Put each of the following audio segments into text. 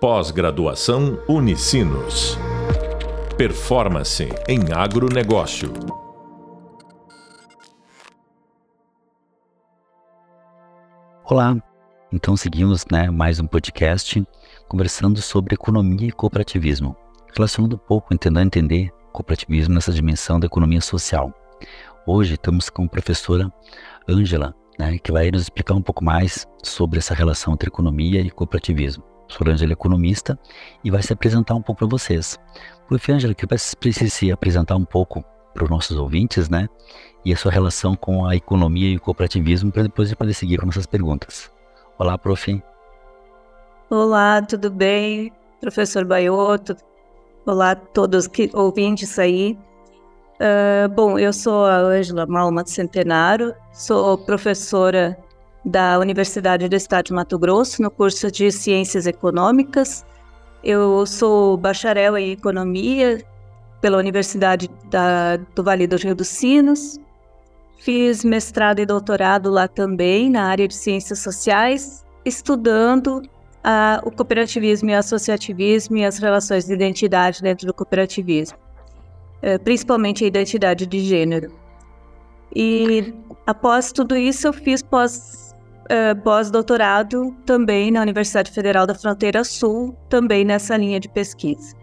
Pós-graduação Unicinos. Performance em agronegócio. Olá, então seguimos né, mais um podcast conversando sobre economia e cooperativismo, relacionando um pouco, tentando entender cooperativismo nessa dimensão da economia social. Hoje estamos com a professora Ângela, né, que vai nos explicar um pouco mais sobre essa relação entre economia e cooperativismo. Ângela é economista e vai se apresentar um pouco para vocês. Prof. Ângela, que vai se apresentar um pouco para os nossos ouvintes, né? E a sua relação com a economia e o cooperativismo, para depois a gente poder seguir com nossas perguntas. Olá, prof. Olá, tudo bem? Professor Baioto, olá a todos que ouvintes aí. Uh, bom, eu sou a Ângela Malma de Centenário, sou professora da Universidade do Estado de Mato Grosso no curso de Ciências Econômicas. Eu sou bacharel em Economia pela Universidade da, do Vale do Rio dos Sinos. Fiz mestrado e doutorado lá também na área de Ciências Sociais, estudando uh, o cooperativismo e o associativismo e as relações de identidade dentro do cooperativismo, uh, principalmente a identidade de gênero. E após tudo isso, eu fiz pós, uh, pós-doutorado também na Universidade Federal da Fronteira Sul, também nessa linha de pesquisa.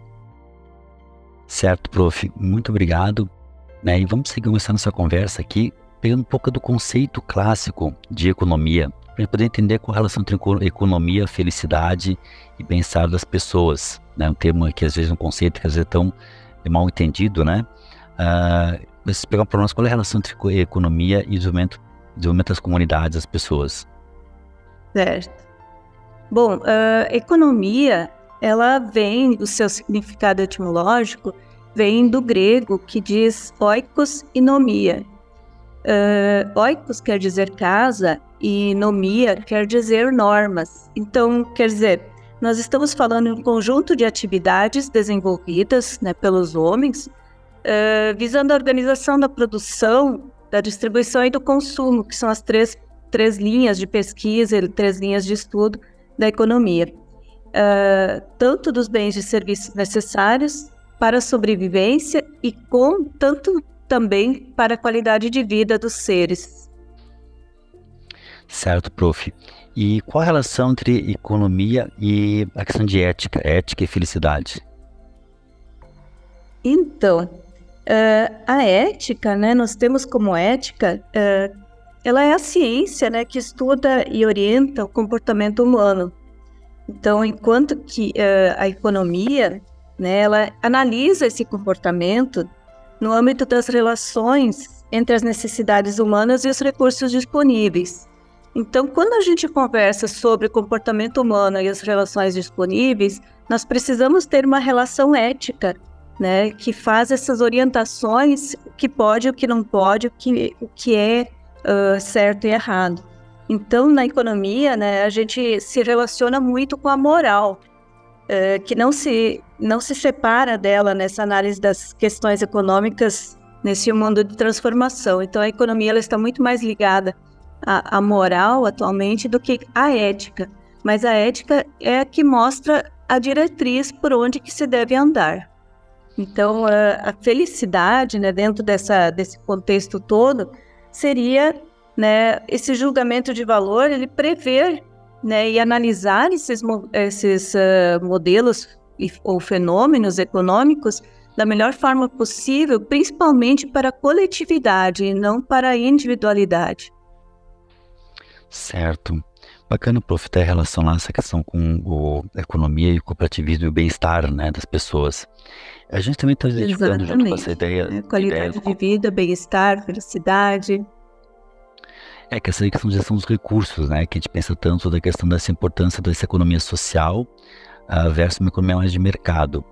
Certo, prof. Muito obrigado. Né? E vamos seguir começando nossa conversa aqui, pegando um pouco do conceito clássico de economia, para poder entender qual a relação entre economia, felicidade e bem-estar das pessoas. Né? Um termo que às vezes é um conceito que às vezes é tão mal entendido, né? Uh, mas pegar para nós qual é a relação entre economia e desenvolvimento, desenvolvimento das comunidades, das pessoas. Certo. Bom, uh, economia, ela vem do seu significado etimológico, vem do grego que diz oikos e nomia. Uh, oikos quer dizer casa e nomia quer dizer normas. Então, quer dizer, nós estamos falando de um conjunto de atividades desenvolvidas né, pelos homens, uh, visando a organização da produção, da distribuição e do consumo, que são as três, três linhas de pesquisa, três linhas de estudo da economia. Uh, tanto dos bens e serviços necessários para a sobrevivência e com tanto também para a qualidade de vida dos seres. Certo, prof. E qual a relação entre economia e a questão de ética, ética e felicidade? Então, uh, a ética, né, nós temos como ética, uh, ela é a ciência, né, que estuda e orienta o comportamento humano. Então, enquanto que uh, a economia, né, ela analisa esse comportamento no âmbito das relações entre as necessidades humanas e os recursos disponíveis. Então, quando a gente conversa sobre comportamento humano e as relações disponíveis, nós precisamos ter uma relação ética, né, que faz essas orientações, o que pode, o que não pode, o que, o que é certo e errado. Então, na economia, né, a gente se relaciona muito com a moral, uh, que não se, não se separa dela nessa análise das questões econômicas nesse mundo de transformação. Então, a economia ela está muito mais ligada a, a moral atualmente do que a ética. Mas a ética é a que mostra a diretriz por onde que se deve andar. Então, a, a felicidade, né, dentro dessa, desse contexto todo, seria né, esse julgamento de valor, ele prever né, e analisar esses, esses uh, modelos e, ou fenômenos econômicos da melhor forma possível, principalmente para a coletividade e não para a individualidade. Certo. Bacana, prof, ter lá, essa questão com o, a economia e o cooperativismo e o bem-estar né, das pessoas. A gente também está identificando junto com essa ideia. É, qualidade ideia, de vida, bem-estar, felicidade. É que essa questão de gestão dos recursos, né? Que a gente pensa tanto da questão dessa importância dessa economia social uh, versus uma economia mais de mercado.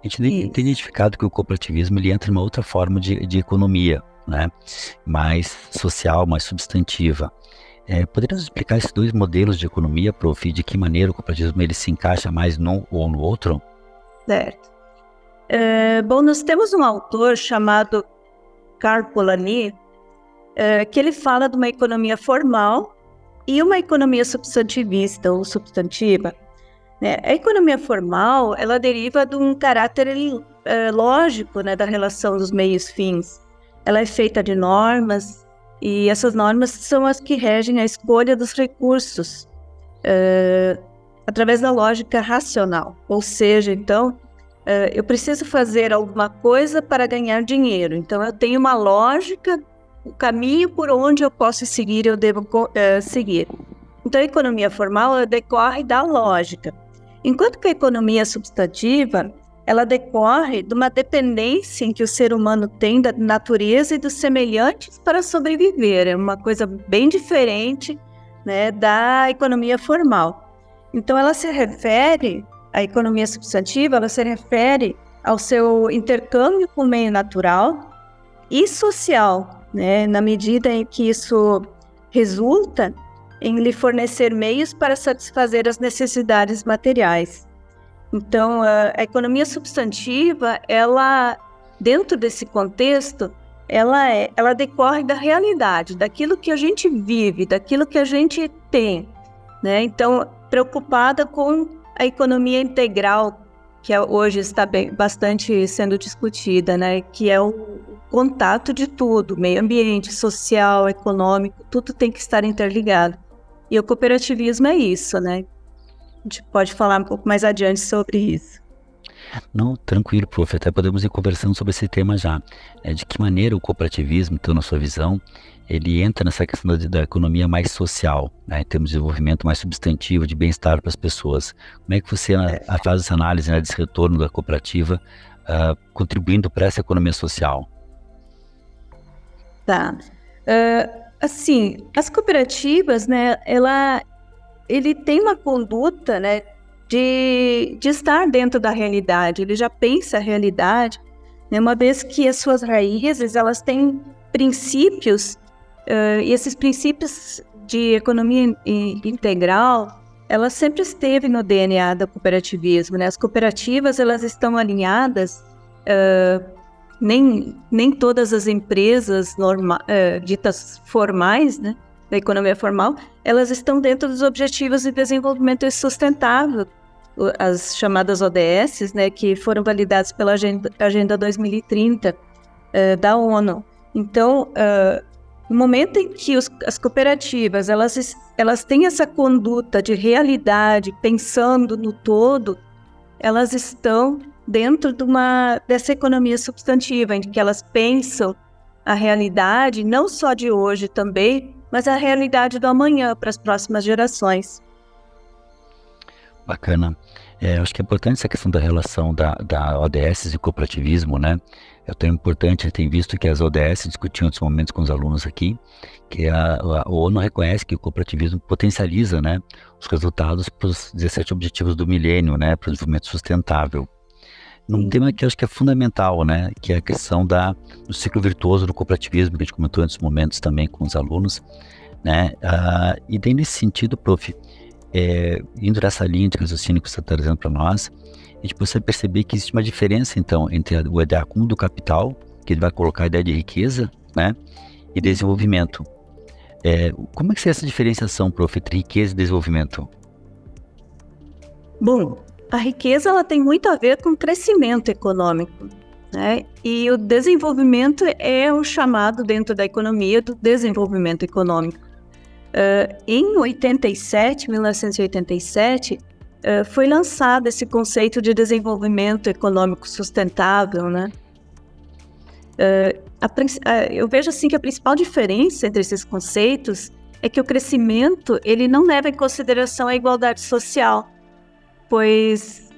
A gente Isso. tem identificado que o cooperativismo ele entra em uma outra forma de, de economia, né? Mais social, mais substantiva. É, poderíamos explicar esses dois modelos de economia, prof, de que maneira o cooperativismo ele se encaixa mais num ou no outro? Certo. É, bom, nós temos um autor chamado Carl É, que ele fala de uma economia formal e uma economia substantivista ou substantiva. Né? A economia formal, ela deriva de um caráter é, lógico né, da relação dos meios-fins. Ela é feita de normas, e essas normas são as que regem a escolha dos recursos é, através da lógica racional. Ou seja, então, eu preciso fazer alguma coisa para ganhar dinheiro. Então, eu tenho uma lógica, o caminho por onde eu posso seguir, eu devo seguir. Então, a economia formal decorre da lógica. Enquanto que a economia substantiva, ela decorre de uma dependência que o ser humano tem da natureza e dos semelhantes para sobreviver. É uma coisa bem diferente né, da economia formal. Então, ela se refere, a economia substantiva, ela se refere ao seu intercâmbio com o meio natural e social, né, na medida em que isso resulta em lhe fornecer meios para satisfazer as necessidades materiais. Então, a, economia substantiva, ela, dentro desse contexto, ela, é, ela decorre da realidade, daquilo que a gente vive, daquilo que a gente tem. Né? Então, preocupada com a economia integral, que é, hoje está bem, bastante sendo discutida, né? que é o, contato de tudo, meio ambiente, social, econômico, tudo tem que estar interligado. E o cooperativismo é isso, né? A gente pode falar um pouco mais adiante sobre isso. Não, tranquilo, prof. Até podemos ir conversando sobre esse tema já. É, de que maneira o cooperativismo, então, na sua visão, ele entra nessa questão da, da economia mais social, né, em termos de desenvolvimento mais substantivo, de bem-estar para as pessoas. Como é que você é. faz essa análise né, desse retorno da cooperativa, uh, contribuindo para essa economia social? Tá. Uh, assim, as cooperativas, né, ela, ele tem uma conduta, né, de, de estar dentro da realidade, ele já pensa a realidade, né, uma vez que as suas raízes, elas têm princípios, uh, e esses princípios de economia integral, ela sempre esteve no DNA do cooperativismo, né, as cooperativas, elas estão alinhadas uh, nem, nem todas as empresas norma, é, ditas formais, né, da economia formal, elas estão dentro dos Objetivos de Desenvolvimento Sustentável, as chamadas ODS, né, que foram validadas pela Agenda, Agenda 2030 é, da ONU. Então, é, no momento em que os, as cooperativas elas, elas têm essa conduta de realidade, pensando no todo, elas estão dentro de uma, dessa economia substantiva, em que elas pensam a realidade, não só de hoje também, mas a realidade do amanhã para as próximas gerações. Bacana. É, acho que é importante essa questão da relação da, da ODS e cooperativismo, né? É tão importante, a gente tem visto que as ODS discutiam outros momentos com os alunos aqui, que a, a ONU reconhece que o cooperativismo potencializa, né, os resultados para os 17 objetivos do milênio, né, para o desenvolvimento sustentável num tema que acho que é fundamental, né? Que é a questão da, do ciclo virtuoso do cooperativismo, que a gente comentou em outros momentos também com os alunos, né? Uh, e daí, nesse sentido, prof, é, indo nessa linha de raciocínio que você está trazendo para nós, a gente precisa perceber que existe uma diferença, então, entre o acúmulo do capital, que ele vai colocar a ideia de riqueza, né? E desenvolvimento. É, como é que é essa diferenciação, prof, entre riqueza e desenvolvimento? Bom, a riqueza ela tem muito a ver com crescimento econômico. Né? E o desenvolvimento é o chamado dentro da economia do desenvolvimento econômico. Uh, em 87, 1987, uh, foi lançado esse conceito de desenvolvimento econômico sustentável, né? Uh, a, eu vejo assim que a principal diferença entre esses conceitos é que o crescimento ele não leva em consideração a igualdade social, pois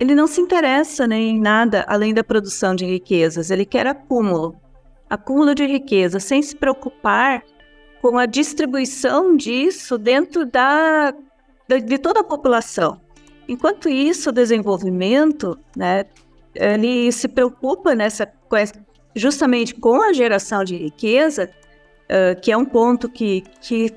ele não se interessa nem em nada além da produção de riquezas, ele quer acúmulo, acúmulo de riqueza, sem se preocupar com a distribuição disso dentro da, de toda a população. Enquanto isso, o desenvolvimento, né, ele se preocupa nessa justamente com a geração de riqueza, uh, que é um ponto que, que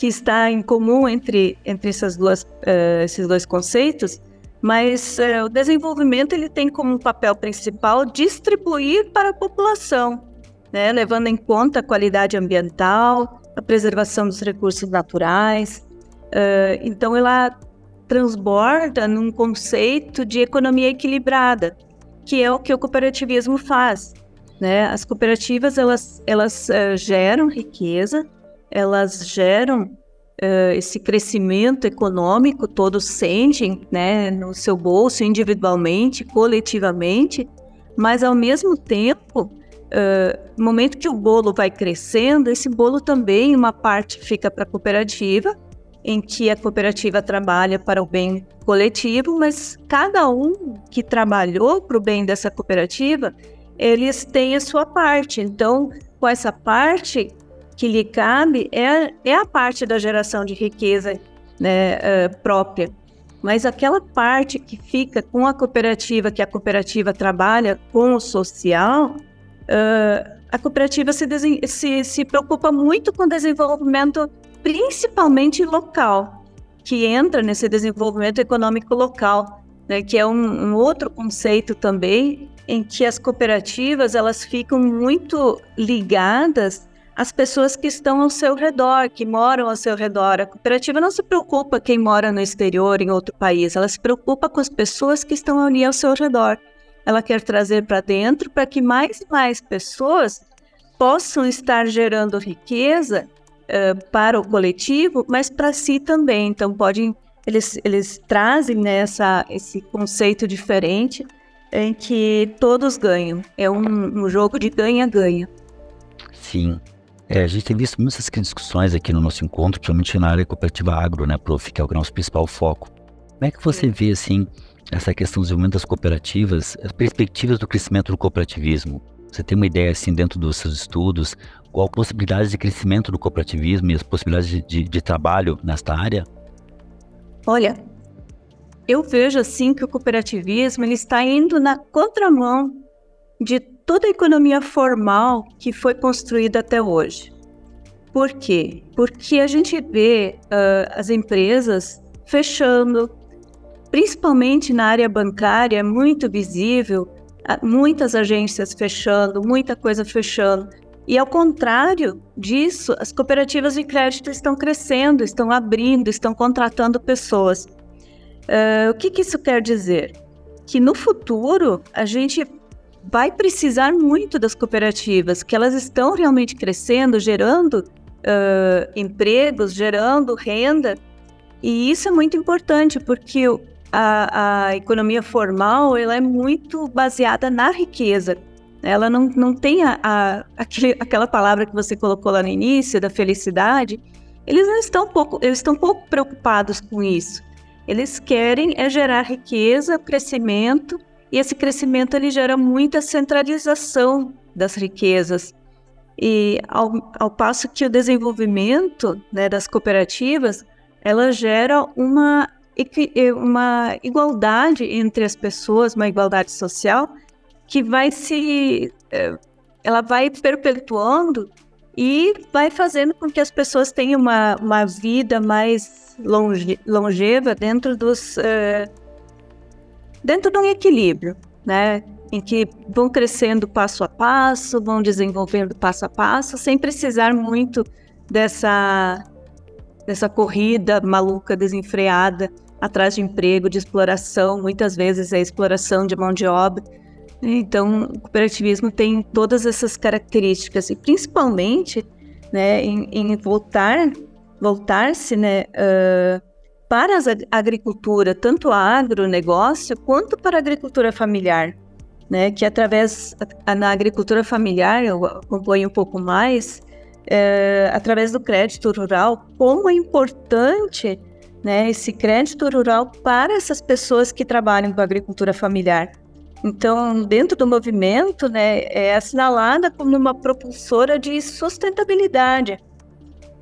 que está em comum entre, entre essas duas, uh, esses dois conceitos, mas uh, o desenvolvimento ele tem como papel principal distribuir para a população, né, levando em conta a qualidade ambiental, a preservação dos recursos naturais. Uh, então, ela transborda num conceito de economia equilibrada, que é o que o cooperativismo faz. Né? As cooperativas elas, elas uh, geram riqueza, elas geram uh, esse crescimento econômico, todos sentem né, no seu bolso, individualmente, coletivamente, mas ao mesmo tempo, uh, no momento que o bolo vai crescendo, esse bolo também, uma parte fica para a cooperativa, em que a cooperativa trabalha para o bem coletivo, mas cada um que trabalhou para o bem dessa cooperativa, eles têm a sua parte. Então, com essa parte que lhe cabe, é, é a parte da geração de riqueza né, uh, própria. Mas aquela parte que fica com a cooperativa, que a cooperativa trabalha com o social, uh, a cooperativa se, se, se preocupa muito com o desenvolvimento principalmente local, que entra nesse desenvolvimento econômico local, né, que é um, um outro conceito também em que as cooperativas elas ficam muito ligadas às pessoas que estão ao seu redor, que moram ao seu redor. A cooperativa não se preocupa quem mora no exterior, em outro país, ela se preocupa com as pessoas que estão ali ao seu redor. Ela quer trazer para dentro para que mais e mais pessoas possam estar gerando riqueza para o coletivo, mas para si também. Então, podem, eles, eles trazem né, esse conceito diferente em que todos ganham. É um, um jogo de ganha-ganha. Sim. É, a gente tem visto muitas discussões aqui no nosso encontro, principalmente na área cooperativa agro, né, Prof, que é o nosso principal foco. Como é que você vê, assim, essa questão do desenvolvimento das cooperativas, as perspectivas do crescimento do cooperativismo? Você tem uma ideia, assim, dentro dos seus estudos, qual a possibilidade de crescimento do cooperativismo e as possibilidades de, de, de trabalho nesta área? Olha, eu vejo assim que o cooperativismo ele está indo na contramão de toda a economia formal que foi construída até hoje. Por quê? Porque a gente vê uh, as empresas fechando, principalmente na área bancária, é muito visível, uh, muitas agências fechando, muita coisa fechando. E ao contrário disso, as cooperativas de crédito estão crescendo, estão abrindo, estão contratando pessoas. Uh, o que, que isso quer dizer? Que no futuro a gente vai precisar muito das cooperativas, que elas estão realmente crescendo, gerando uh, empregos, gerando renda. E isso é muito importante, porque a, a economia formal ela é muito baseada na riqueza. Ela não, não tem a, a, aquele, aquela palavra que você colocou lá no início, da felicidade. Eles não estão pouco, eles estão pouco preocupados com isso. Eles querem é gerar riqueza, crescimento, e esse crescimento ele gera muita centralização das riquezas. E ao, ao passo que o desenvolvimento né, das cooperativas, ela gera uma, uma igualdade entre as pessoas, uma igualdade social, que vai se. Eh, ela vai perpetuando e vai fazendo com que as pessoas tenham uma, uma vida mais longe, longeva dentro dos. Uh, dentro de um equilíbrio, né? Em que vão crescendo passo a passo, vão desenvolvendo passo a passo, sem precisar muito dessa, dessa corrida maluca, desenfreada, atrás de emprego, de exploração. Muitas vezes é exploração de mão de obra então, o cooperativismo tem todas essas características e principalmente, né, em, em voltar, voltar-se, né, uh, para a agricultura, tanto a agronegócio quanto para a agricultura familiar, né, que através na agricultura familiar eu acompanho um pouco mais, uh, através do crédito rural, como é importante né, esse crédito rural para essas pessoas que trabalham com a agricultura familiar. Então, dentro do movimento, né, é assinalada como uma propulsora de sustentabilidade,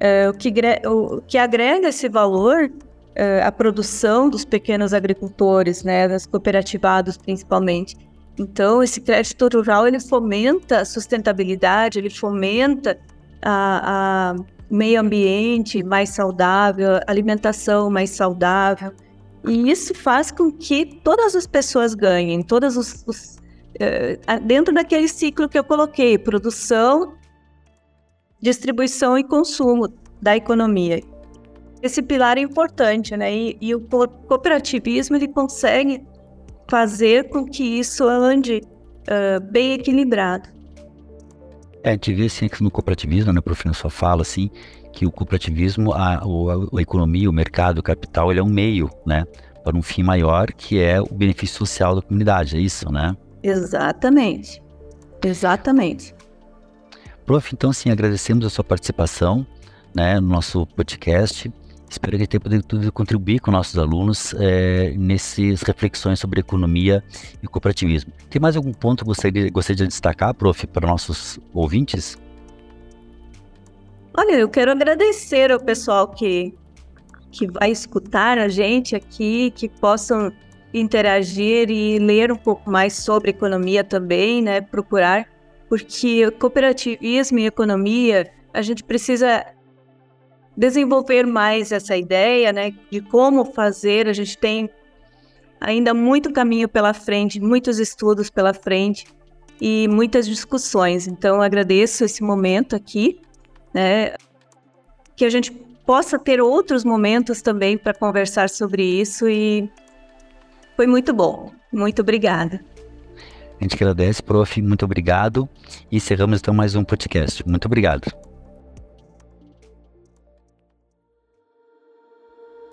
é, o, que, o, que agrega esse valor é, à produção dos pequenos agricultores, né, das cooperativados principalmente. Então, esse crédito rural ele fomenta a sustentabilidade, ele fomenta a, a meio ambiente mais saudável, alimentação mais saudável. E isso faz com que todas as pessoas ganhem, todas os, os uh, dentro daquele ciclo que eu coloquei, produção, distribuição e consumo da economia. Esse pilar é importante, né? E, e, o cooperativismo ele consegue fazer com que isso ande uh, bem equilibrado. É, a gente vê assim que no cooperativismo, né, o professor só fala assim, que o cooperativismo, a, a, a, economia, o mercado, o capital, ele é um meio, né, para um fim maior, que é o benefício social da comunidade, é isso, né? Exatamente, exatamente. Prof, então, sim, agradecemos a sua participação, né, no nosso podcast. Espero que tenha podido contribuir com nossos alunos é, nessas reflexões sobre economia e cooperativismo. Tem mais algum ponto que você gostaria de destacar, prof, para nossos ouvintes? Olha, eu quero agradecer ao pessoal que, que vai escutar a gente aqui, que possam interagir e ler um pouco mais sobre economia também, né? Procurar, porque cooperativismo e economia, a gente precisa desenvolver mais essa ideia, né, de como fazer. A gente tem ainda muito caminho pela frente, muitos estudos pela frente e muitas discussões. Então, agradeço esse momento aqui, né, que a gente possa ter outros momentos também para conversar sobre isso e foi muito bom. Muito obrigada. A gente agradece, prof. Muito obrigado. E encerramos então mais um podcast. Muito obrigado.